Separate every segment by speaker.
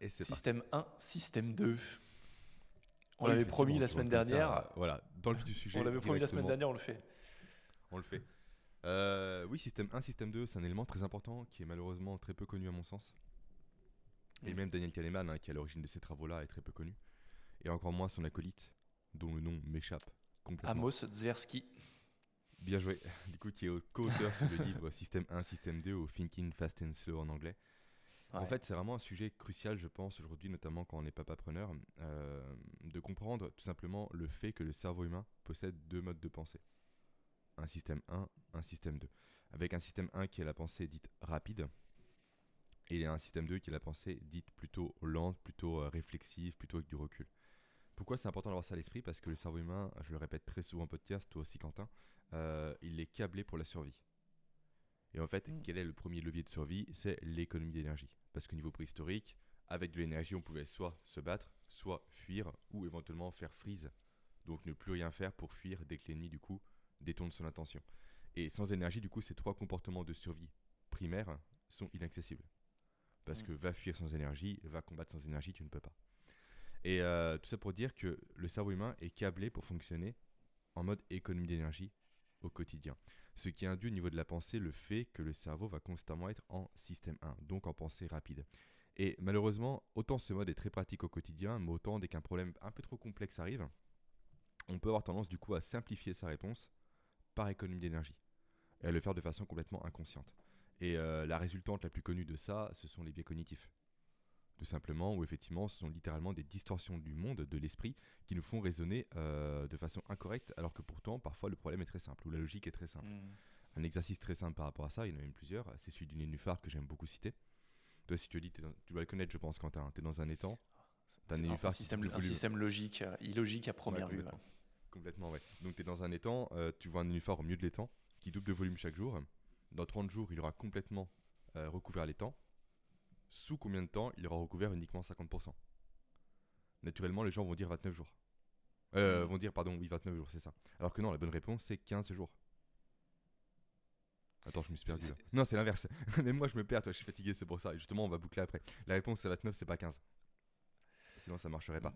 Speaker 1: Et c'est parti.
Speaker 2: Système 1, système 2. On
Speaker 1: Oui,
Speaker 2: l'avait promis la semaine
Speaker 1: ça,
Speaker 2: dernière.
Speaker 1: voilà, dans le vif du sujet.
Speaker 2: On l'avait promis la semaine dernière, on le fait.
Speaker 1: On le fait. Euh, oui, système 1, système 2, c'est un élément très important qui est malheureusement très peu connu à mon sens. Et
Speaker 2: Mm.
Speaker 1: même Daniel Kahneman, hein, qui est à l'origine de ces travaux-là, est très peu connu. Et encore moins son acolyte, dont le nom m'échappe complètement.
Speaker 2: Amos Tversky.
Speaker 1: Bien joué. Du coup, qui est co-auteur sur le livre Système 1, Système 2 ou Thinking Fast and Slow en anglais. En fait, c'est vraiment un sujet crucial, je pense, aujourd'hui, notamment quand on est papapreneur, euh, de comprendre tout simplement le fait que le cerveau humain possède deux modes de pensée. Un système 1, un système 2. Avec un système 1 qui est la pensée dite rapide, et un système 2 qui est la pensée dite plutôt lente, plutôt euh, réflexive, plutôt avec du recul. Pourquoi c'est important d'avoir ça à l'esprit? Parce que le cerveau humain, je le répète très souvent en podcast, toi aussi Quentin, euh, il est câblé pour la survie. Et en fait,
Speaker 2: Mm.
Speaker 1: quel est le premier levier de survie? C'est l'économie d'énergie. Parce qu'au niveau préhistorique, avec de l'énergie, on pouvait soit se battre, soit fuir, ou éventuellement faire freeze. Donc ne plus rien faire pour fuir dès que l'ennemi, du coup, détourne son attention. Et sans énergie, du coup, ces trois comportements de survie primaires sont inaccessibles. Parce
Speaker 2: Mm.
Speaker 1: que va fuir sans énergie, va combattre sans énergie, tu ne peux pas. Et euh, tout ça pour dire que le cerveau humain est câblé pour fonctionner en mode économie d'énergie au quotidien. Ce qui induit au niveau de la pensée le fait que le cerveau va constamment être en système 1, donc en pensée rapide. Et malheureusement, autant ce mode est très pratique au quotidien, mais autant dès qu'un problème un peu trop complexe arrive, on peut avoir tendance du coup à simplifier sa réponse par économie d'énergie et à le faire de façon complètement inconsciente. Et euh, la résultante la plus connue de ça, ce sont les biais cognitifs. Tout simplement, où effectivement, ce sont littéralement des distorsions du monde, de l'esprit, qui nous font raisonner euh, de façon incorrecte, alors que pourtant, parfois, le problème est très simple, ou la logique est très simple.
Speaker 2: Mm.
Speaker 1: Un exercice très simple par rapport à ça, il y en a même plusieurs, c'est celui du nénuphar que j'aime beaucoup citer. Toi, si tu le dis, dans- tu dois le connaître, je pense, Quentin, tu es dans un étang, T'as un nénuphar
Speaker 2: un système, un système logique, euh, illogique à première
Speaker 1: Ouais,
Speaker 2: vue.
Speaker 1: complètement. Complètement, ouais. Donc tu es dans un étang, euh, tu vois un nénuphar au milieu de l'étang qui double de volume chaque jour. Dans 30 jours, il aura complètement recouvert l'étang. Sous combien de temps il aura recouvert uniquement 50% Naturellement, les gens vont dire 29 jours. Euh,
Speaker 2: Mm.
Speaker 1: Vont dire, pardon, oui, 29 jours, c'est ça. Alors que non, la bonne réponse, c'est 15 jours. Attends, je me suis perdu là. Non, c'est l'inverse. Mais moi, je me perds, toi, je suis fatigué, c'est pour ça. Et justement, on va boucler après. La réponse, c'est 29, c'est pas 15. Sinon, ça marcherait pas.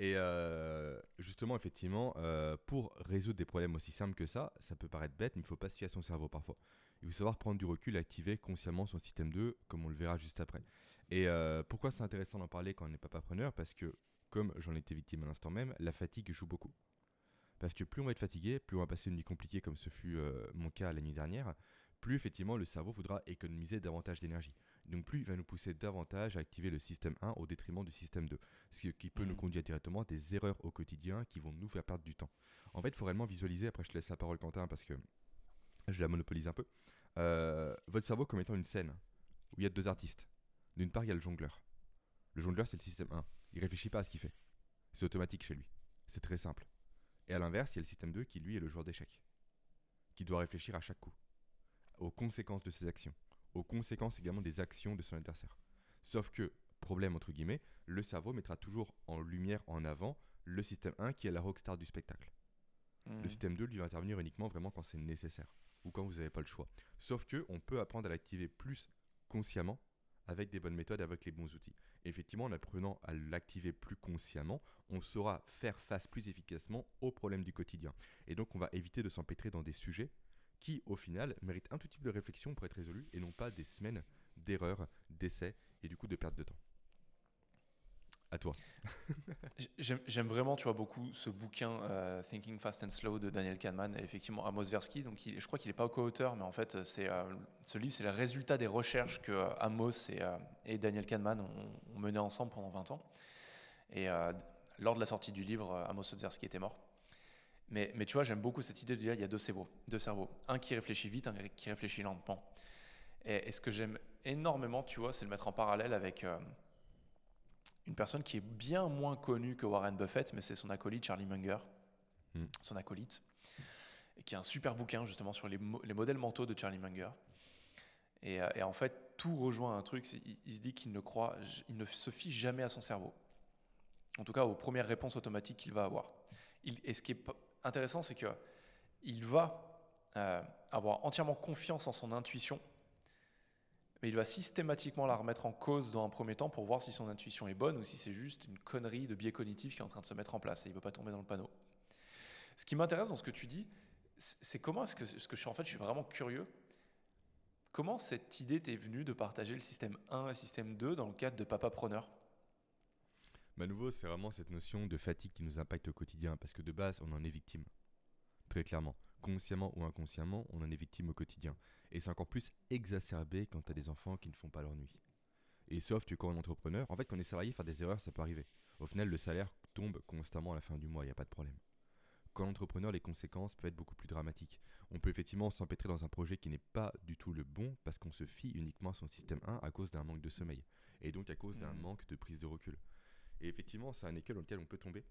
Speaker 1: Et euh, justement, effectivement, euh, pour résoudre des problèmes aussi simples que ça, ça peut paraître bête, mais il faut pas se fier à son cerveau parfois. Il faut savoir prendre du recul et activer consciemment son système 2, comme on le verra juste après. Et euh, pourquoi c'est intéressant d'en parler quand on n'est pas papreneur Parce que, comme j'en étais victime à l'instant même, la fatigue joue beaucoup. Parce que plus on va être fatigué, plus on va passer une nuit compliquée, comme ce fut mon cas la nuit dernière, plus effectivement le cerveau voudra économiser davantage d'énergie. Donc plus il va nous pousser davantage à activer le système 1 au détriment du système 2. Ce qui peut nous
Speaker 2: Mhm.
Speaker 1: conduire directement à des erreurs au quotidien qui vont nous faire perdre du temps. En fait, il faut réellement visualiser, après je te laisse la parole Quentin parce que je la monopolise un peu, Euh, votre cerveau comme étant une scène où il y a deux artistes. D'une part, il y a le jongleur. Le jongleur, c'est le système 1. Il réfléchit pas à ce qu'il fait. C'est automatique chez lui. C'est très simple. Et à l'inverse, il y a le système 2 qui, lui, est le joueur d'échecs. Qui doit réfléchir à chaque coup. Aux conséquences de ses actions. Aux conséquences également des actions de son adversaire. Sauf que, problème entre guillemets, le cerveau mettra toujours en lumière, en avant, le système 1 qui est la rockstar du spectacle. Le système 2 lui va intervenir uniquement vraiment quand c'est nécessaire ou quand vous n'avez pas le choix. Sauf que on peut apprendre à l'activer plus consciemment avec des bonnes méthodes, avec les bons outils. Et effectivement, en apprenant à l'activer plus consciemment, on saura faire face plus efficacement aux problèmes du quotidien. Et donc, on va éviter de s'empêtrer dans des sujets qui, au final, méritent un tout peu de réflexion pour être résolus et non pas des semaines d'erreurs, d'essais et du coup de perte de temps. À toi.
Speaker 2: J'aime vraiment, tu vois, beaucoup ce bouquin euh, Thinking Fast and Slow de Daniel Kahneman et effectivement Amos Tversky. Donc, je crois qu'il n'est pas co-auteur, mais en fait, c'est euh, ce livre, c'est le résultat des recherches que euh, Amos et, Daniel Kahneman ont, ont menées ensemble pendant 20 ans. Et lors de la sortie du livre, Amos Tversky était mort. Mais, mais tu vois, j'aime beaucoup cette idée de dire il y a deux cerveaux, deux cerveaux, un qui réfléchit vite, un qui réfléchit lentement. Et, et ce que j'aime énormément, tu vois, c'est le mettre en parallèle avec euh, une personne qui est bien moins connue que Warren Buffett, mais c'est son acolyte Charlie Munger,
Speaker 1: Mm.
Speaker 2: son acolyte, et qui a un super bouquin justement sur les, mo- les modèles mentaux de Charlie Munger. Et, euh, et en fait, tout rejoint un truc, il, il se dit qu'il ne croit, il ne se fie jamais à son cerveau. En tout cas, aux premières réponses automatiques qu'il va avoir. Il- et ce qui est intéressant, c'est que il va euh, avoir entièrement confiance en son intuition, mais il va systématiquement la remettre en cause dans un premier temps pour voir si son intuition est bonne ou si c'est juste une connerie de biais cognitif qui est en train de se mettre en place et il ne veut pas tomber dans le panneau. Ce qui m'intéresse dans ce que tu dis, c'est comment est-ce que, je suis en fait, je suis vraiment curieux. Comment cette idée t'est venue de partager le système 1 et le système 2 dans le cadre de Papa Preneur?
Speaker 1: Bah, à nouveau, c'est vraiment cette notion de fatigue qui nous impacte au quotidien, parce que de base, on en est victime. Très clairement. Consciemment ou inconsciemment, on en est victime au quotidien. Et c'est encore plus exacerbé quand tu as des enfants qui ne font pas leur nuit. Et sauf que quand on est entrepreneur, en fait, quand on est salarié, faire des erreurs, ça peut arriver. Au final, le salaire tombe constamment à la fin du mois, il n'y a pas de problème. Quand entrepreneur, les conséquences peuvent être beaucoup plus dramatiques. On peut effectivement s'empêtrer dans un projet qui n'est pas du tout le bon parce qu'on se fie uniquement à son système 1 à cause d'un manque de sommeil. Et donc à cause d'un mmh. manque de prise de recul. Et effectivement, c'est un écueil dans lequel on peut tomber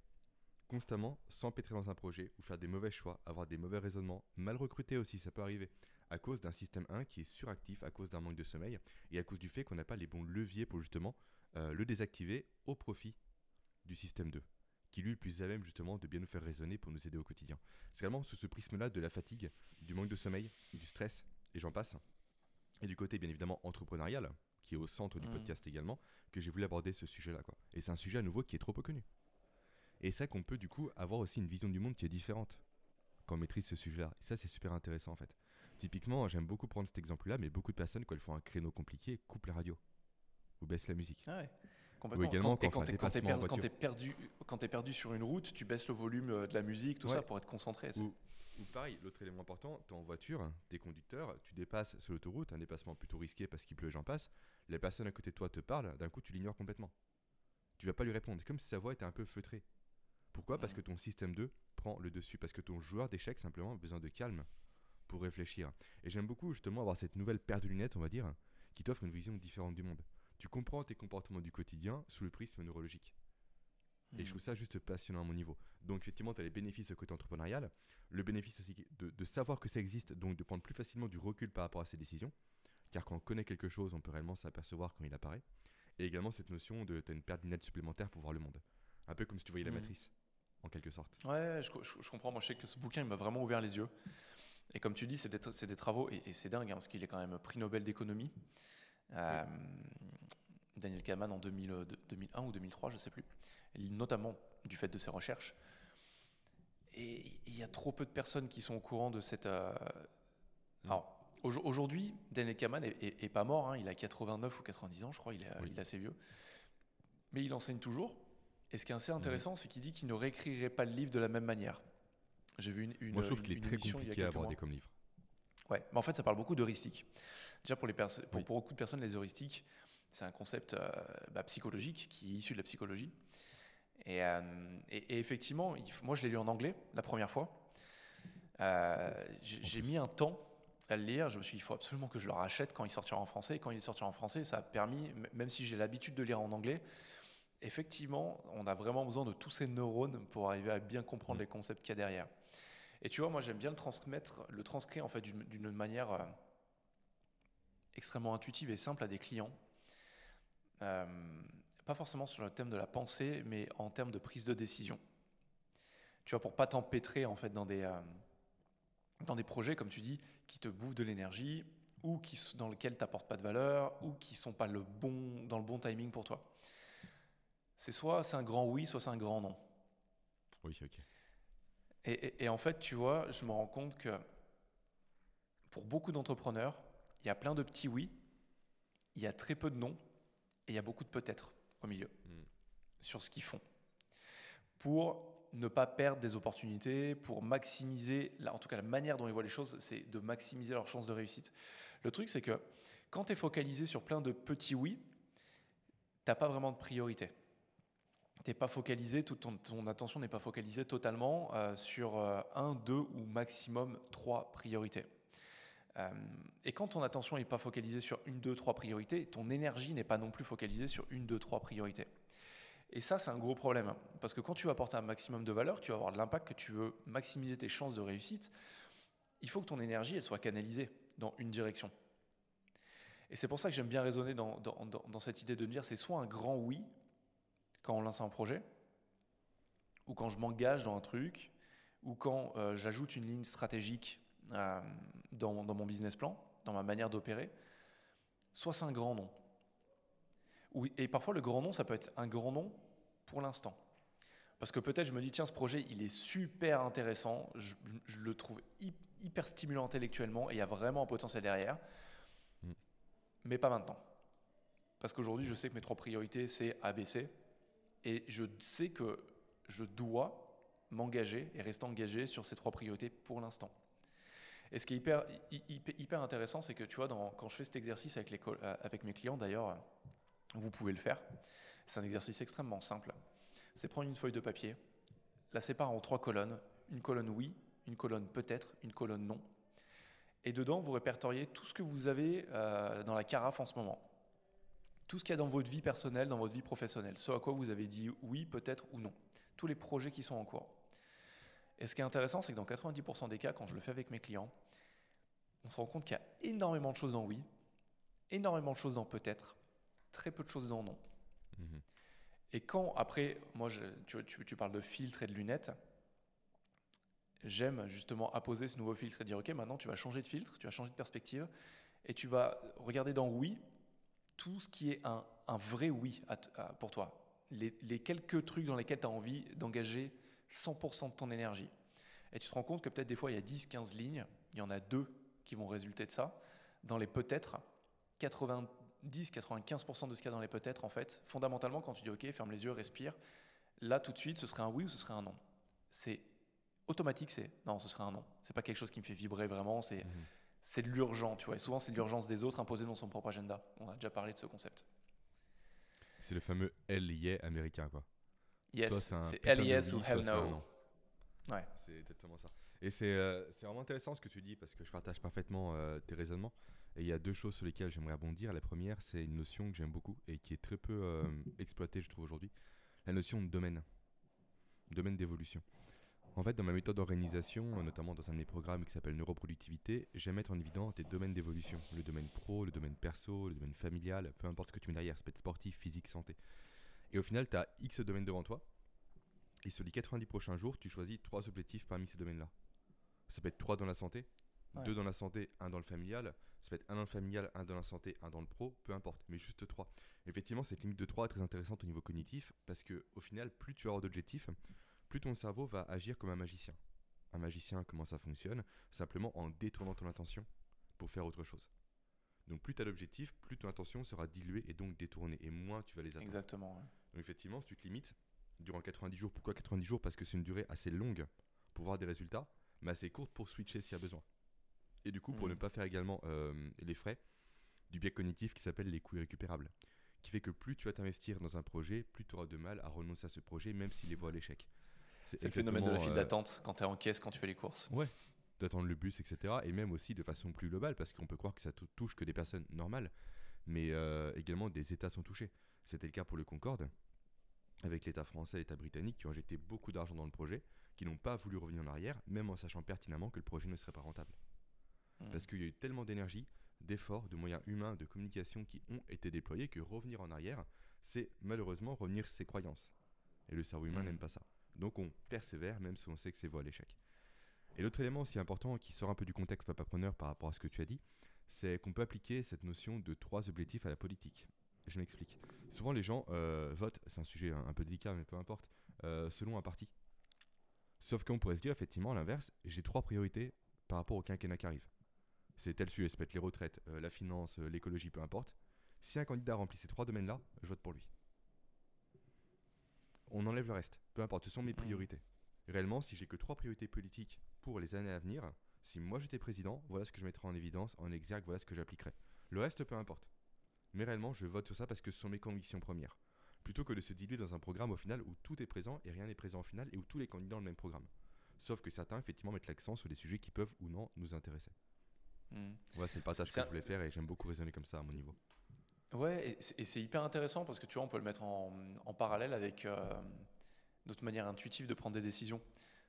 Speaker 1: constamment, s'empêtrer dans un projet ou faire des mauvais choix, avoir des mauvais raisonnements, mal recruter aussi, ça peut arriver, à cause d'un système 1 qui est suractif, à cause d'un manque de sommeil et à cause du fait qu'on n'a pas les bons leviers pour justement euh, le désactiver au profit du système 2 qui lui plus à même justement de bien nous faire raisonner pour nous aider au quotidien. C'est vraiment sous ce prisme-là de la fatigue, du manque de sommeil, du stress, et j'en passe, et du côté bien évidemment entrepreneurial, qui est au centre du mmh. podcast également, que j'ai voulu aborder ce sujet-là. Quoi. Et c'est un sujet à nouveau qui est trop peu connu. Et c'est qu'on peut du coup avoir aussi une vision du monde qui est différente quand on maîtrise ce sujet-là. Et ça, c'est super intéressant en fait. Typiquement, j'aime beaucoup prendre cet exemple-là, mais beaucoup de personnes, quand elles font un créneau compliqué, coupent la radio ou baissent la musique.
Speaker 2: Ah ouais. Ou également quand, quand, quand tu es, perdu, quand es perdu sur une route, tu baisses le volume euh, de la musique, tout ça, pour être concentré.
Speaker 1: Ou, ou, pareil, l'autre élément important, tu es en voiture, tu es conducteur, tu dépasses sur l'autoroute, un dépassement plutôt risqué parce qu'il pleut et j'en passe, les personnes à côté de toi te parlent, d'un coup tu l'ignores complètement. Tu vas pas lui répondre. C'est comme si sa voix était un peu feutrée. Pourquoi? Parce que ton système 2 prend le dessus. Parce que ton joueur d'échecs simplement a besoin de calme pour réfléchir. Et j'aime beaucoup justement avoir cette nouvelle paire de lunettes, on va dire, qui t'offre une vision différente du monde. Tu comprends tes comportements du quotidien sous le prisme neurologique. Et je hmm. trouve ça juste passionnant à mon niveau. Donc effectivement, tu as les bénéfices au côté entrepreneurial, le bénéfice aussi de, de, savoir que ça existe, donc de prendre plus facilement du recul par rapport à ses décisions, car quand on connaît quelque chose, on peut réellement s'apercevoir quand il apparaît. Et également cette notion de tu as une paire de lunettes supplémentaires pour voir le monde. Un peu comme si tu voyais la hmm. matrice, en quelque sorte.
Speaker 2: Ouais, je, je, comprends. Moi, je sais que ce bouquin, il m'a vraiment ouvert les yeux. Et comme tu dis, c'est des, des, travaux, et, c'est dingue, hein, parce qu'il est quand même prix Nobel d'économie. Euh, Daniel Kahneman en 2001 euh, ou 2003, je ne sais plus, notamment du fait de ses recherches. Et il y a trop peu de personnes qui sont au courant de cette. Euh. Alors, aujourd'hui, Daniel Kahneman est, pas mort, hein, il a 89 ou 90 ans, je crois, il est, il est assez vieux. Mais il enseigne toujours. Et ce qui est assez intéressant, mm. c'est qu'il dit qu'il ne réécrirait pas le livre de la même manière. J'ai vu une, une.
Speaker 1: Moi, je trouve qu'il est très compliqué à aborder comme livre.
Speaker 2: Ouais, mais en fait, ça parle beaucoup d'heuristique. Déjà, pour, les pour, pour, beaucoup de personnes, les heuristiques, c'est un concept euh, bah, psychologique qui est issu de la psychologie. Et, euh, effectivement, moi je l'ai lu en anglais la première fois. Euh, j'ai mis un temps à le lire. Je me suis dit, il faut absolument que je le rachète quand il sortira en français. Et quand il est sorti en français, ça a permis, même si j'ai l'habitude de lire en anglais, effectivement, on a vraiment besoin de tous ces neurones pour arriver à bien comprendre mm. les concepts qu'il y a derrière. Et tu vois, moi j'aime bien le transmettre, le transcrire en fait d'une manière extrêmement intuitive et simple à des clients. Euh, pas forcément sur le thème de la pensée, mais en termes de prise de décision. Tu vois, pour pas t'empêtrer en fait dans des, euh, dans des projets, comme tu dis, qui te bouffent de l'énergie ou qui, dans lesquels tu n'apportes pas de valeur ou qui sont pas le bon, dans le bon timing pour toi. C'est soit c'est un grand oui, soit c'est un grand non.
Speaker 1: Oui, ok.
Speaker 2: Et, et, en fait, tu vois, je me rends compte que pour beaucoup d'entrepreneurs, il y a plein de petits oui, il y a très peu de non, et il y a beaucoup de peut-être au milieu hmm. sur ce qu'ils font. Pour ne pas perdre des opportunités, pour maximiser, en tout cas la manière dont ils voient les choses, c'est de maximiser leurs chances de réussite. Le truc, c'est que quand tu es focalisé sur plein de petits oui, tu n'as pas vraiment de priorité. T'es pas focalisé, toute ton, attention n'est pas focalisée totalement euh, sur euh, un, deux ou maximum trois priorités. Euh, et quand ton attention n'est pas focalisée sur une, deux, trois priorités, ton énergie n'est pas non plus focalisée sur une, deux, trois priorités. Et ça, c'est un gros problème. Parce que quand tu vas apporter un maximum de valeur, tu vas avoir de l'impact, que tu veux maximiser tes chances de réussite, il faut que ton énergie, elle soit canalisée dans une direction. Et c'est pour ça que j'aime bien raisonner dans, cette idée de me dire, c'est soit un grand oui, quand on lance un projet, ou quand je m'engage dans un truc, ou quand euh, j'ajoute une ligne stratégique euh, dans, mon business plan, dans ma manière d'opérer, soit c'est un grand nom. Et parfois le grand nom, ça peut être un grand nom pour l'instant. Parce que peut-être je me dis, tiens, ce projet, il est super intéressant, je, je le trouve hyper stimulant intellectuellement et il y a vraiment un potentiel derrière, mm. mais pas maintenant. Parce qu'aujourd'hui, je sais que mes trois priorités, c'est ABC, et je sais que je dois m'engager et rester engagé sur ces trois priorités pour l'instant. Et ce qui est hyper, intéressant, c'est que tu vois, quand je fais cet exercice avec, euh, mes clients, d'ailleurs, vous pouvez le faire. C'est un exercice extrêmement simple. C'est prendre une feuille de papier, la séparer en trois colonnes. Une colonne oui, une colonne peut-être, une colonne non. Et dedans, vous répertoriez tout ce que vous avez euh, dans la carafe en ce moment. Tout ce qu'il y a dans votre vie personnelle, dans votre vie professionnelle. Ce à quoi vous avez dit oui, peut-être ou non. Tous les projets qui sont en cours. Et ce qui est intéressant, c'est que dans 90% des cas, quand je le fais avec mes clients, on se rend compte qu'il y a énormément de choses dans oui, énormément de choses dans peut-être, très peu de choses dans non. Mhm. Et quand, après, moi, je, tu, parles de filtre et de lunettes, j'aime justement apposer ce nouveau filtre et dire, OK, maintenant tu vas changer de filtre, tu vas changer de perspective, et tu vas regarder dans oui tout ce qui est un, vrai oui pour toi. Les, les, quelques trucs dans lesquels tu as envie d'engager 100% de ton énergie. Et tu te rends compte que peut-être des fois, il y a 10, 15 lignes, il y en a deux qui vont résulter de ça. Dans les peut-être, 90, 95% de ce qu'il y a dans les peut-être, en fait, fondamentalement, quand tu dis OK, ferme les yeux, respire, là, tout de suite, ce serait un oui ou ce serait un non. C'est automatique, c'est non, ce serait un non. C'est pas quelque chose qui me fait vibrer vraiment, c'est mhm. c'est de l'urgent, tu vois. Et souvent, c'est de l'urgence des autres imposée dans son propre agenda. On a déjà parlé de ce concept.
Speaker 1: C'est le fameux L américain, quoi.
Speaker 2: Yes, c'est hell yes ou hell no.
Speaker 1: Ouais. C'est exactement ça. Et euh, c'est vraiment intéressant ce que tu dis parce que je partage parfaitement euh, tes raisonnements. Et il y a deux choses sur lesquelles j'aimerais rebondir. La première, c'est une notion que j'aime beaucoup et qui est très peu euh, exploitée, je trouve, aujourd'hui. La notion de domaine. Domaine d'évolution. En fait, dans ma méthode d'organisation, notamment dans un de mes programmes qui s'appelle Neuroproductivité, j'aime mettre en évidence des domaines d'évolution. Le domaine pro, le domaine perso, le domaine familial, peu importe ce que tu mets derrière, être sportif, physique, santé. Et au final, tu as X domaines devant toi. Et sur les 90 prochains jours, tu choisis trois objectifs parmi ces domaines-là. Ça peut être trois dans la santé, deux dans la santé, un dans le familial. Ça peut être un dans le familial, un dans la santé, un dans le pro, peu importe, mais juste trois. Effectivement, cette limite de trois est très intéressante au niveau cognitif parce que au final, plus tu auras d'objectifs, plus ton cerveau va agir comme un magicien. Un magicien, comment ça fonctionne? Simplement en détournant ton attention pour faire autre chose. Donc plus tu as l'objectif, plus ton attention sera diluée et donc détournée, et moins tu vas les atteindre.
Speaker 2: Exactement.
Speaker 1: Donc effectivement, si tu te limites durant 90 jours, pourquoi 90 jours? Parce que c'est une durée assez longue pour voir des résultats, mais assez courte pour switcher s'il y a besoin. Et du coup, pour mm. ne pas faire également euh, les frais, du biais cognitif qui s'appelle les coûts irrécupérables, qui fait que plus tu vas t'investir dans un projet, plus tu auras de mal à renoncer à ce projet, même s'il est voit à l'échec.
Speaker 2: C'est le phénomène de la file euh, d'attente quand tu es en caisse, quand tu fais les courses.
Speaker 1: Ouais, d'attendre le bus, etc. Et même aussi de façon plus globale, parce qu'on peut croire que ça touche que des personnes normales, mais euh, également des États sont touchés. C'était le cas pour le Concorde, avec l'État français et l'État britannique qui ont injecté beaucoup d'argent dans le projet, qui n'ont pas voulu revenir en arrière, même en sachant pertinemment que le projet ne serait pas rentable. Hmm. Parce qu'il y a eu tellement d'énergie, d'efforts, de moyens humains, de communication qui ont été déployés que revenir en arrière, c'est malheureusement revenir ses croyances. Et le cerveau humain hmm. n'aime pas ça. Donc on persévère même si on sait que c'est voie à l'échec. Et l'autre élément aussi important qui sort un peu du contexte papapreneur par rapport à ce que tu as dit, c'est qu'on peut appliquer cette notion de trois objectifs à la politique. Je m'explique. Souvent les gens euh, votent, c'est un sujet un, peu délicat mais peu importe, euh, selon un parti. Sauf qu'on pourrait se dire effectivement à l'inverse, j'ai trois priorités par rapport au quinquennat qui arrive. C'est tel sujet, ça peut être les retraites, euh, la finance, l'écologie, peu importe. Si un candidat remplit ces trois domaines-là, je vote pour lui. On enlève le reste, peu importe, ce sont mes priorités. Réellement, si j'ai que trois priorités politiques pour les années à venir, si moi j'étais président, voilà ce que je mettrais en évidence, en exergue, voilà ce que j'appliquerais. Le reste, peu importe. Mais réellement, je vote sur ça parce que ce sont mes convictions premières. Plutôt que de se diluer dans un programme au final où tout est présent et rien n'est présent au final et où tous les candidats ont le même programme. Sauf que certains, effectivement, mettent l'accent sur des sujets qui peuvent ou non nous intéresser. Hmm. Voilà, c'est le passage que je voulais faire et j'aime beaucoup raisonner comme ça à mon niveau.
Speaker 2: Ouais, et c'est hyper intéressant parce que tu vois, on peut le mettre en, parallèle avec euh, notre manière intuitive de prendre des décisions.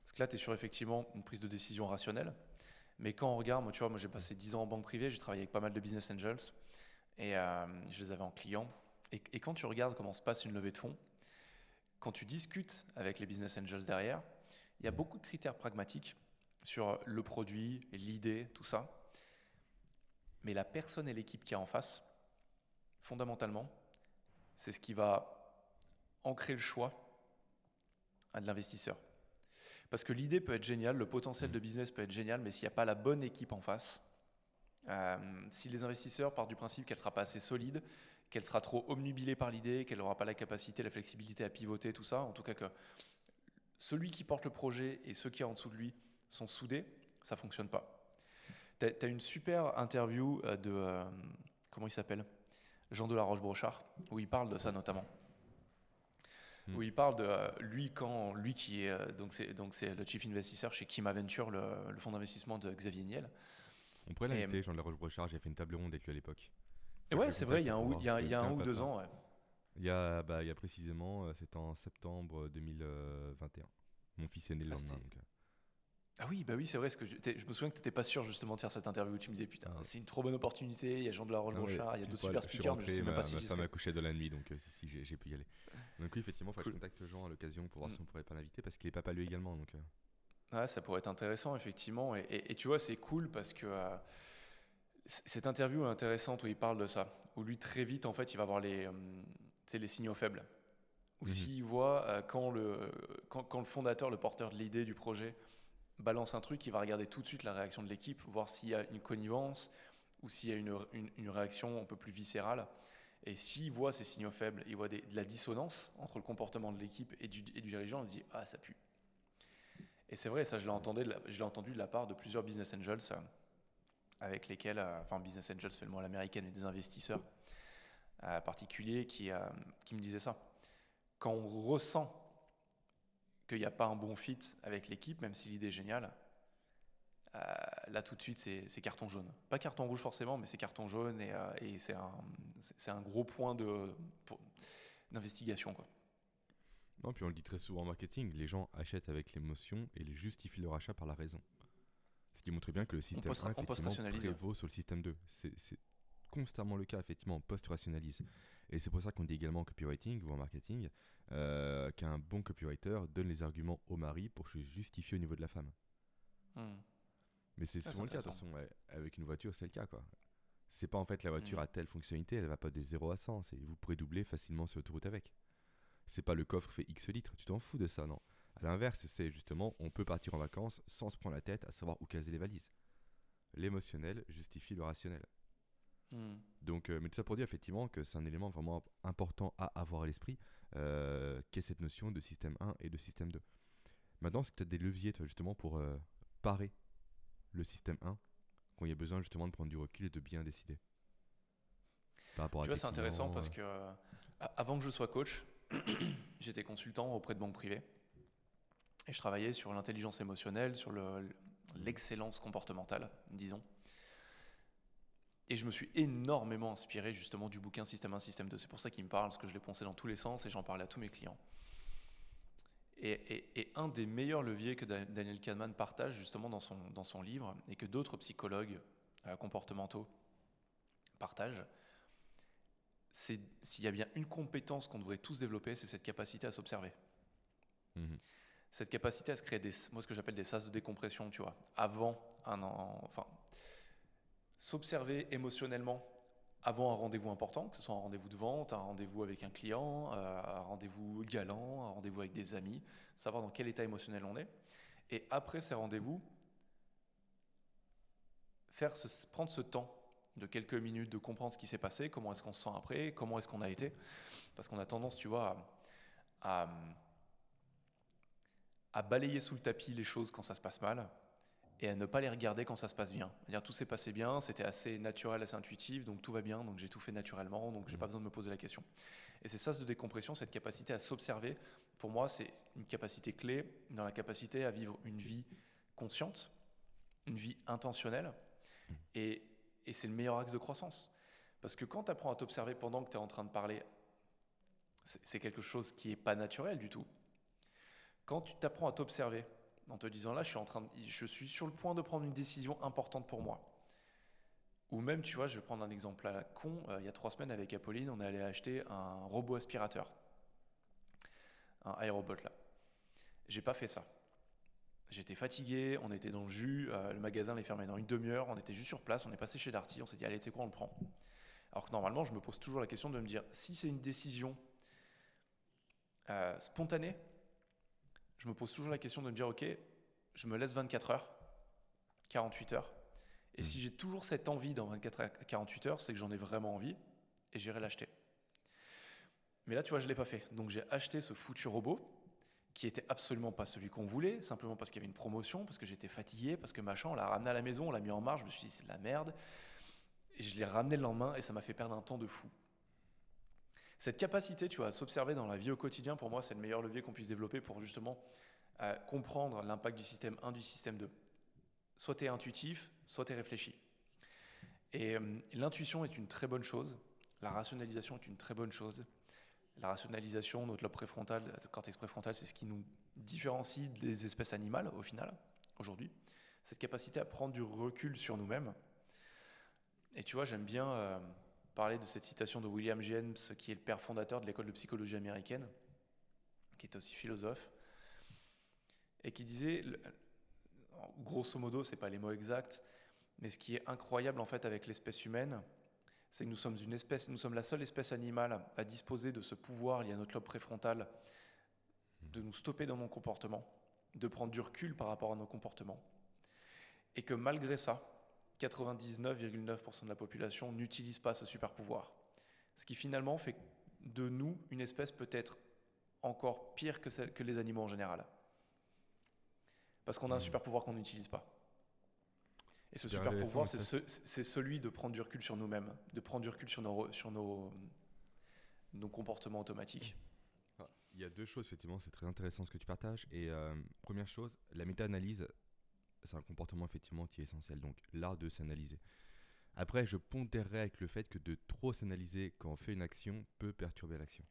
Speaker 2: Parce que là, tu es sur effectivement une prise de décision rationnelle. Mais quand on regarde, moi, tu vois, moi j'ai passé 10 ans en banque privée, j'ai travaillé avec pas mal de business angels et euh, je les avais en client. Et, quand tu regardes comment se passe une levée de fonds, quand tu discutes avec les business angels derrière, il y a beaucoup de critères pragmatiques sur le produit, l'idée, tout ça. Mais la personne et l'équipe qui est en face, fondamentalement, c'est ce qui va ancrer le choix de l'investisseur. Parce que l'idée peut être géniale, le potentiel de business peut être génial, mais s'il n'y a pas la bonne équipe en face, euh, si les investisseurs partent du principe qu'elle ne sera pas assez solide, qu'elle sera trop omnubilée par l'idée, qu'elle n'aura pas la capacité, la flexibilité à pivoter, tout ça, en tout cas que celui qui porte le projet et ceux qui sont en dessous de lui sont soudés, ça ne fonctionne pas. Tu as, une super interview euh, de, euh, comment il s'appelle? Jean de la Roche-Brochard, où il parle de ça notamment. Hmm. Où il parle de euh, lui quand lui qui est donc c'est donc c'est le chief investisseur chez Kim Aventure, le, fonds d'investissement de Xavier Niel.
Speaker 1: On pourrait l'inviter, Jean de la Roche-Brochard. J'ai fait une table ronde avec lui à l'époque.
Speaker 2: Ouais, c'est vrai. Il y a un, il y a, il y a un ou deux ans. Ouais.
Speaker 1: Il y a, bah, il y a précisément, euh, c'était en septembre 2021. Mon fils est né le ah, lendemain. Euh.
Speaker 2: Ah oui, bah oui, c'est vrai. Ce que je, je, me souviens que tu n'étais pas sûr justement de faire cette interview. Tu me disais, putain, c'est une trop bonne opportunité. Il y a Jean de la Roche-Brochard, il y a deux super speakers, mais je sais même pas si
Speaker 1: Ça m'a couché de la nuit, donc euh, si, si j'ai pu y aller. Donc oui, effectivement, il faut que je contacte Jean à l'occasion pour voir mm. si on pourrait pas l'inviter parce qu'il est papa lui également. Donc,
Speaker 2: Ouais, ça pourrait être intéressant, effectivement. Et, et, tu vois, c'est cool parce que cette interview est intéressante où il parle de ça. Où lui, très vite, en fait, il va voir les, les signaux faibles. Ou mhm. s'il voit euh, quand, le, quand, le fondateur, le porteur de l'idée du projet, balance un truc, il va regarder tout de suite la réaction de l'équipe, voir s'il y a une connivence ou s'il y a une, une, réaction un peu plus viscérale. Et s'il voit ces signaux faibles, il voit de la dissonance entre le comportement de l'équipe et du, et du dirigeant, il se dit Ah, ça pue. Et c'est vrai, ça, je l'ai entendu, de la part de plusieurs business angels euh, avec lesquels, euh, enfin, business angels, fait le mot à l'américaine, et des investisseurs particulier qui, qui me disait ça. Quand on ressent qu'il n'y a pas un bon fit avec l'équipe, même si l'idée est géniale, euh, là tout de suite c'est carton jaune. Pas carton rouge forcément, mais c'est carton jaune et, euh, et c'est un, un, gros point d'investigation.
Speaker 1: Non, puis on le dit très souvent en marketing, les gens achètent avec l'émotion et les justifient leur achat par la raison. Ce qui montre bien que le système 1 prévaut sur le système 2. C'est constamment le cas, effectivement, on post-rationalise. Et c'est pour ça qu'on dit également en copywriting ou en marketing euh, qu'un bon copywriter donne les arguments au mari pour se justifier au niveau de la femme. Hmm. Mais c'est souvent le cas, de toute façon, avec une voiture, c'est le cas, quoi. C'est pas en fait la voiture hmm. a telle fonctionnalité, elle va pas de 0 à 100, vous pourrez doubler facilement sur l'autoroute avec. C'est pas le coffre fait X litres, tu t'en fous de ça, non. À l'inverse, c'est justement, on peut partir en vacances sans se prendre la tête à savoir où caser les valises. L'émotionnel justifie le rationnel. Hmm. Donc, euh, mais tout ça pour dire effectivement que c'est un élément vraiment important à avoir à l'esprit, euh, qu'est cette notion de système 1 et de système 2. Maintenant, c'est peut-être des leviers, justement, pour euh, parer le système 1, quand il y a besoin justement de prendre du recul et de bien décider?
Speaker 2: Par rapport tu vois, c'est intéressant parce que avant que je sois coach, j'étais consultant auprès de banques privées et je travaillais sur l'intelligence émotionnelle, sur l'excellence comportementale, disons. Et je me suis énormément inspiré justement du bouquin Système 1, Système 2. C'est pour ça qu'il me parle, parce que je l'ai poncé dans tous les sens et j'en parlais à tous mes clients. Et, un des meilleurs leviers que Daniel Kahneman partage justement dans son, dans son livre et que d'autres psychologues euh, comportementaux partagent, c'est s'il y a bien une compétence qu'on devrait tous développer, c'est cette capacité à s'observer. Mhm. Cette capacité à se créer des, moi ce que j'appelle des sas de décompression, tu vois, avant un, enfin, s'observer émotionnellement avant un rendez-vous important, que ce soit un rendez-vous de vente, un rendez-vous avec un client, euh, un rendez-vous galant, un rendez-vous avec des amis, savoir dans quel état émotionnel on est. Et après ces rendez-vous, faire prendre ce temps de quelques minutes de comprendre ce qui s'est passé, comment est-ce qu'on se sent après, comment est-ce qu'on a été. Parce qu'on a tendance, tu vois, à, à, balayer sous le tapis les choses quand ça se passe mal et à ne pas les regarder quand ça se passe bien. dire tout s'est passé bien, c'était assez naturel, assez intuitif, donc tout va bien, donc j'ai tout fait naturellement, donc j'ai pas mmh. besoin de me poser la question. Et c'est ça, ce de décompression, cette capacité à s'observer. Pour moi, c'est une capacité clé dans la capacité à vivre une vie consciente, une vie intentionnelle, mmh. et, et c'est le meilleur axe de croissance. Parce que quand tu apprends à t'observer pendant que tu es en train de parler, c'est quelque chose qui n'est pas naturel du tout. Quand tu t'apprends à t'observer, en te disant là, je suis, sur le point de prendre une décision importante pour moi. Ou même, tu vois, je vais prendre un exemple à la con. Euh, il y a trois semaines, avec Apolline, on est allé acheter un robot aspirateur. Un aérobot, là. J'ai pas fait ça. J'étais fatigué, on était dans le jus, euh, le magasin les fermait dans une demi-heure, on était juste sur place, on est passé chez Darty, on s'est dit, allez, tu sais quoi, on le prend. Alors que normalement, je me pose toujours la question de me dire, si c'est une décision euh, spontanée, je me pose toujours la question de me dire, ok, je me laisse 24 heures, 48 heures. Et si j'ai toujours cette envie dans 24 à 48 heures, c'est que j'en ai vraiment envie et j'irai l'acheter. Mais là, tu vois, je ne l'ai pas fait. Donc j'ai acheté ce foutu robot qui était absolument pas celui qu'on voulait, simplement parce qu'il y avait une promotion, parce que j'étais fatigué, parce que machin, on l'a ramené à la maison, on l'a mis en marche, je me suis dit c'est de la merde. Et je l'ai ramené le lendemain et ça m'a fait perdre un temps de fou. Cette capacité, tu vois, à s'observer dans la vie au quotidien, pour moi, c'est le meilleur levier qu'on puisse développer pour justement euh, comprendre l'impact du système 1, du système 2. Soit tu es intuitif, soit tu es réfléchi. Et euh, l'intuition est une très bonne chose, la rationalisation est une très bonne chose. La rationalisation, notre lobe préfrontal, le cortex préfrontal, c'est ce qui nous différencie des espèces animales au final, aujourd'hui. Cette capacité à prendre du recul sur nous-mêmes. Et tu vois, j'aime bien euh, parler de cette citation de William James, qui est le père fondateur de l'école de psychologie américaine, qui est aussi philosophe, et qui disait grosso modo, c'est pas les mots exacts, mais ce qui est incroyable en fait avec l'espèce humaine, c'est que nous sommes une espèce, nous sommes la seule espèce animale à disposer de ce pouvoir lié à notre lobe préfrontal de nous stopper dans nos comportements, de prendre du recul par rapport à nos comportements, et que malgré ça, 99,9% de la population n'utilise pas ce super pouvoir, ce qui finalement fait de nous une espèce peut-être encore pire que, que les animaux en général. Parce qu'on a un hmm. super pouvoir qu'on n'utilise pas. Et ce super pouvoir, c'est celui de prendre du recul sur nous-mêmes, de prendre du recul sur nos, sur nos, nos comportements automatiques.
Speaker 1: Il y a deux choses, effectivement, c'est très intéressant ce que tu partages. Et euh, première chose, la méta-analyse, c'est un comportement effectivement qui est essentiel. Donc, l'art de s'analyser. Après, je pondérerai avec le fait que de trop s'analyser quand on fait une action peut perturber l'action.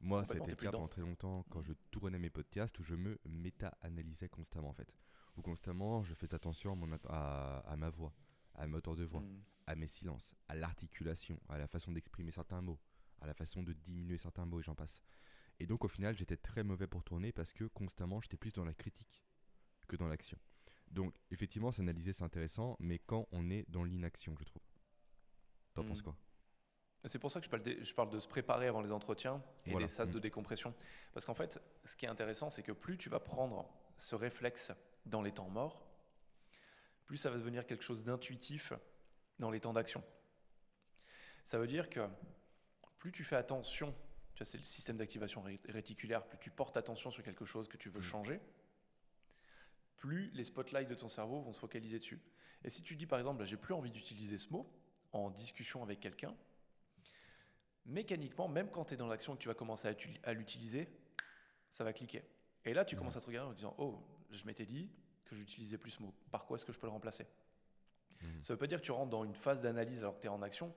Speaker 1: Moi, ça a été le cas pendant très longtemps quand je tournais mes podcasts où je me méta-analysais constamment en fait. Où constamment je faisais attention à, ma voix, à ma hauteur de voix, mm. à mes silences, à l'articulation, à la façon d'exprimer certains mots, à la façon de diminuer certains mots et j'en passe. Et donc au final, j'étais très mauvais pour tourner parce que constamment j'étais plus dans la critique que dans l'action. Donc effectivement, s'analyser c'est intéressant, mais quand on est dans l'inaction, je trouve. T'en penses mm. quoi?
Speaker 2: C'est pour ça que je parle, de, je parle de se préparer avant les entretiens et les sas de mm. décompression. Parce qu'en fait, ce qui est intéressant, c'est que plus tu vas prendre ce réflexe dans les temps morts, plus ça va devenir quelque chose d'intuitif dans les temps d'action. Ça veut dire que plus tu fais attention, tu c'est le système d'activation réticulaire, plus tu portes attention sur quelque chose que tu veux mm. changer, plus les spotlights de ton cerveau vont se focaliser dessus. Et si tu dis par exemple, j'ai plus envie d'utiliser ce mot en discussion avec quelqu'un, mécaniquement, même quand tu es dans l'action et que tu vas commencer à, l'utiliser, ça va cliquer. Et là, tu mmh. commences à te regarder en disant Oh, je m'étais dit que j'utilisais plus ce mot. Par quoi est-ce que je peux le remplacer? Mmh. Ça ne veut pas dire que tu rentres dans une phase d'analyse alors que tu es en action,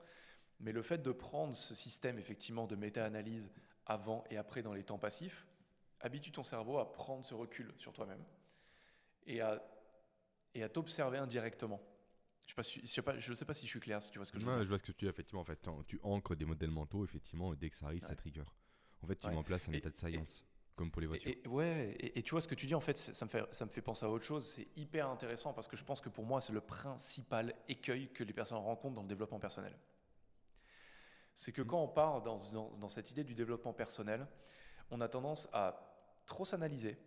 Speaker 2: mais le fait de prendre ce système effectivement de méta-analyse avant et après dans les temps passifs habitue ton cerveau à prendre ce recul sur toi-même et à, et à t'observer indirectement. Je ne sais, pas, sais pas si je suis clair, si tu vois ce que je veux dire.
Speaker 1: Je vois ce que tu dis, effectivement. En fait, tu ancres des modèles mentaux, effectivement, et dès que ça arrive, ça trigger. En fait, tu mets en place un état de science, comme pour les voitures.
Speaker 2: Et, ouais, et, tu vois ce que tu dis, en fait, ça me fait, ça me fait penser à autre chose. C'est hyper intéressant parce que je pense que pour moi, c'est le principal écueil que les personnes rencontrent dans le développement personnel. C'est que mmh. quand on part dans, dans, dans cette idée du développement personnel, on a tendance à trop s'analyser,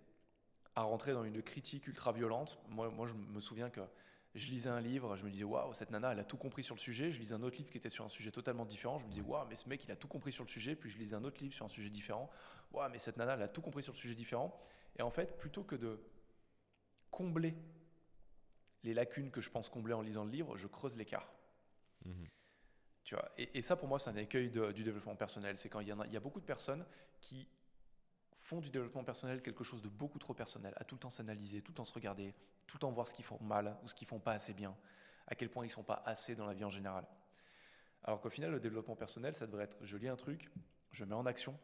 Speaker 2: à rentrer dans une critique ultra violente. Moi, moi, je me souviens que je lisais un livre, je me disais, waouh, cette nana, elle a tout compris sur le sujet. Je lisais un autre livre qui était sur un sujet totalement différent. Je me disais, waouh, mais ce mec, il a tout compris sur le sujet. Puis je lisais un autre livre sur un sujet différent. Waouh, mais cette nana, elle a tout compris sur le sujet différent. Et en fait, plutôt que de combler les lacunes que je pense combler en lisant le livre, je creuse l'écart. Mhm. Tu vois, et, ça, pour moi, c'est un écueil du développement personnel. C'est quand il y, a, il y a beaucoup de personnes qui du développement personnel quelque chose de beaucoup trop personnel, à tout le temps s'analyser, tout le temps se regarder, tout le temps voir ce qu'ils font mal ou ce qu'ils font pas assez bien, à quel point ils sont pas assez dans la vie en général. Alors qu'au final, le développement personnel, ça devrait être je lis un truc, je mets en action,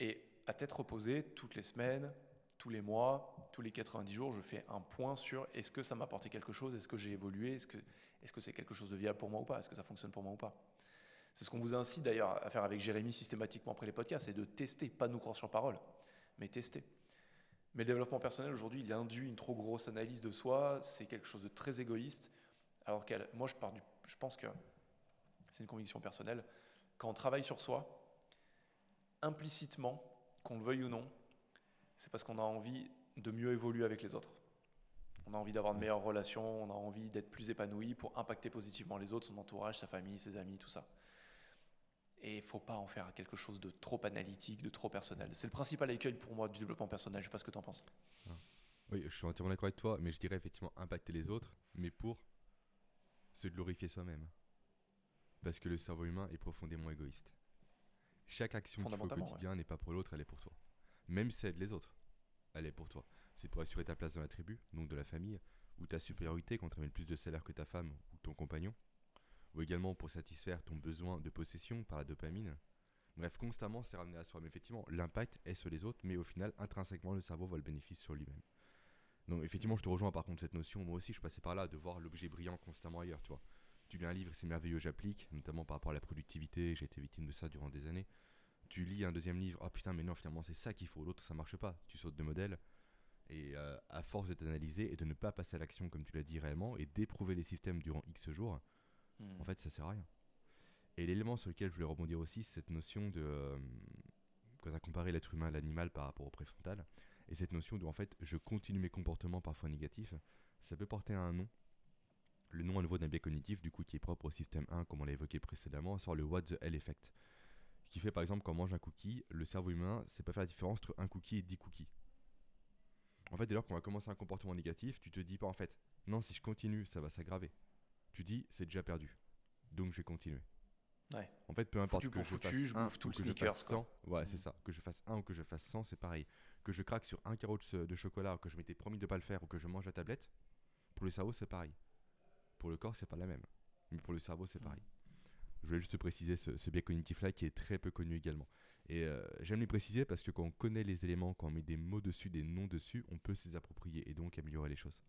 Speaker 2: et à tête reposée, toutes les semaines, tous les mois, tous les 90 jours, je fais un point sur est-ce que ça m'a apporté quelque chose, est-ce que j'ai évolué, est-ce que c'est -ce c'est quelque chose de viable pour moi ou pas, est-ce que ça fonctionne pour moi ou pas. C'est ce qu'on vous incite d'ailleurs à faire avec Jérémy systématiquement après les podcasts, c'est de tester, pas nous croire sur parole, mais tester. Mais le développement personnel aujourd'hui, il induit une trop grosse analyse de soi, c'est quelque chose de très égoïste. Alors que moi, je, je pense que c'est une conviction personnelle, quand on travaille sur soi, implicitement, qu'on le veuille ou non, c'est parce qu'on a envie de mieux évoluer avec les autres. On a envie d'avoir de meilleures relations, on a envie d'être plus épanoui pour impacter positivement les autres, son entourage, sa famille, ses amis, tout ça. Et il ne faut pas en faire quelque chose de trop analytique, de trop personnel. C'est le principal écueil pour moi du développement personnel. Je ne sais pas ce que tu en penses.
Speaker 1: Oui, je suis entièrement d'accord avec toi, mais je dirais effectivement impacter les autres, mais pour se glorifier soi-même. Parce que le cerveau humain est profondément égoïste. Chaque action qu'il faut au quotidien n'est pas pour l'autre, elle est pour toi. Même si elle aide les autres, elle est pour toi. C'est pour assurer ta place dans la tribu, donc de la famille, ou ta supériorité quand tu amènes plus de salaire que ta femme ou ton compagnon, ou également pour satisfaire ton besoin de possession par la dopamine. Bref, constamment, c'est ramené à soi. Mais effectivement, l'impact est sur les autres, mais au final, intrinsèquement, le cerveau voit le bénéfice sur lui-même. Donc effectivement, je te rejoins par contre cette notion. Moi aussi, je passais par là de voir l'objet brillant constamment ailleurs, tu vois. Tu lis un livre, c'est merveilleux, j'applique, notamment par rapport à la productivité. J'ai été victime de ça durant des années. Tu lis un deuxième livre, oh putain, mais non, finalement, c'est ça qu'il faut. L'autre, ça marche pas. Tu sautes de modèle. Et euh, à force de t'analyser et de ne pas passer à l'action, comme tu l'as dit réellement, et d'éprouver les systèmes durant X jours, hmm. en fait, ça sert à rien. Et l'élément sur lequel je voulais rebondir aussi, c'est cette notion de. Euh, quand as comparé l'être humain à l'animal par rapport au préfrontal, et cette notion de en fait je continue mes comportements parfois négatifs, ça peut porter à un nom. Le nom à nouveau d'un biais cognitif, du coup, qui est propre au système 1, comme on l'a évoqué précédemment, sort le What the Hell Effect. Qui fait par exemple quand on mange un cookie, le cerveau humain sait pas faire la différence entre un cookie et 10 cookies. En fait, dès lors qu'on va commencer un comportement négatif, tu te dis pas en fait, non, si je continue, ça va s'aggraver. Tu dis, c'est déjà perdu. Donc je vais continuer. En fait, peu importe que je fasse je un, tout que je fasse 100, ouais, c'est mm. ça. Que je fasse un ou que je fasse 100, c'est pareil. Que je craque sur un carreau de chocolat ou que je m'étais promis de pas le faire ou que je mange la tablette, pour le cerveau, c'est pareil. Pour le corps, c'est pas la même. Mais pour le cerveau, c'est pareil. Je voulais juste préciser ce, biais cognitif-là qui est très peu connu également. Et euh, j'aime le préciser parce que quand on connaît les éléments, quand on met des mots dessus, des noms dessus, on peut s'y approprier et donc améliorer les choses.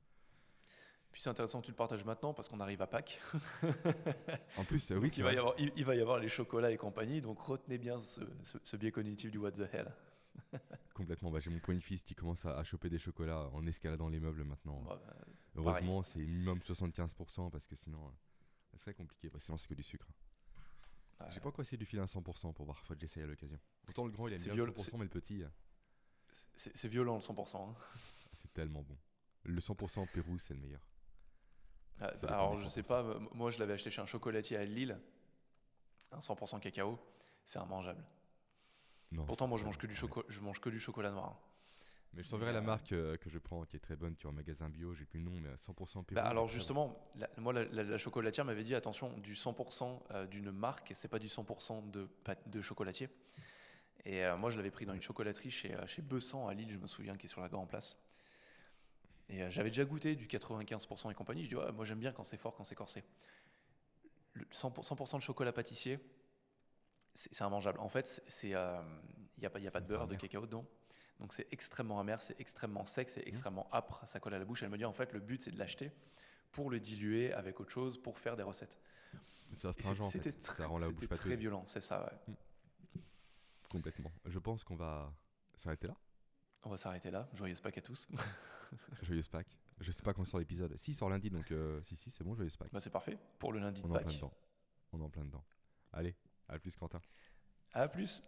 Speaker 2: Puis c'est intéressant que tu le partages maintenant parce qu'on arrive à Pâques.
Speaker 1: en plus, oui,
Speaker 2: il va, y avoir, il, va y avoir les chocolats et compagnie, donc retenez bien ce, biais cognitif du what the hell.
Speaker 1: Complètement. Bah, J'ai mon point fils qui commence à, choper des chocolats en escaladant les meubles maintenant. Bah, Heureusement, c'est minimum 75% parce que sinon, euh, ça serait compliqué. Bah, sinon, c'est que du sucre. J'ai pas encore essayé du filer à 100% pour voir. Faut que j'essaye à l'occasion. Autant le grand, il aime bien le 100%, mais le petit. Euh,
Speaker 2: c'est violent le 100%. Hein.
Speaker 1: C'est tellement bon. Le 100% Pérou, c'est le meilleur.
Speaker 2: Ah, alors, je sais pas, moi je l'avais acheté chez un chocolatier à Lille, un 100% cacao, c'est immangeable. Non, Pourtant, moi je mange, que du je mange que du chocolat noir.
Speaker 1: Mais je t'enverrai la euh, marque euh, que je prends qui est très bonne, tu vois, en magasin bio, j'ai plus le nom, mais 100%
Speaker 2: Bah alors justement, moi la, chocolatière m'avait dit attention, du 100% euh, d'une marque, c'est pas du 100% de, de chocolatier. Et moi je l'avais pris dans une chocolaterie chez, chez Bessan à Lille, je me souviens, qui est sur la grande place. Et euh, j'avais déjà goûté du 95% et compagnie. Je dis, moi j'aime bien quand c'est fort, quand c'est corsé. Le 100%, de chocolat pâtissier, c'est immangeable. En fait, il n'y a, pas, y a pas de beurre, de cacao dedans. Donc c'est extrêmement amer, c'est extrêmement sec, c'est mmh. extrêmement âpre, ça colle à la bouche. Elle me dit, en fait, le but c'est de l'acheter pour le diluer avec autre chose, pour faire des recettes.
Speaker 1: C'est astringent, C'était
Speaker 2: très, très violent, c'est ça, ouais. Mmh.
Speaker 1: Complètement. Je pense qu'on va s'arrêter là.
Speaker 2: On va s'arrêter là. Joyeuse Pâques à tous.
Speaker 1: joyeuse Pâques. Je sais pas quand sort l'épisode. Si, il sort lundi, donc euh, si, si, c'est bon, joyeuse Pâques.
Speaker 2: Bah, c'est parfait pour le lundi
Speaker 1: On
Speaker 2: de.
Speaker 1: On est en plein dedans. On est en plein dedans. Allez, à plus, Quentin.
Speaker 2: À plus.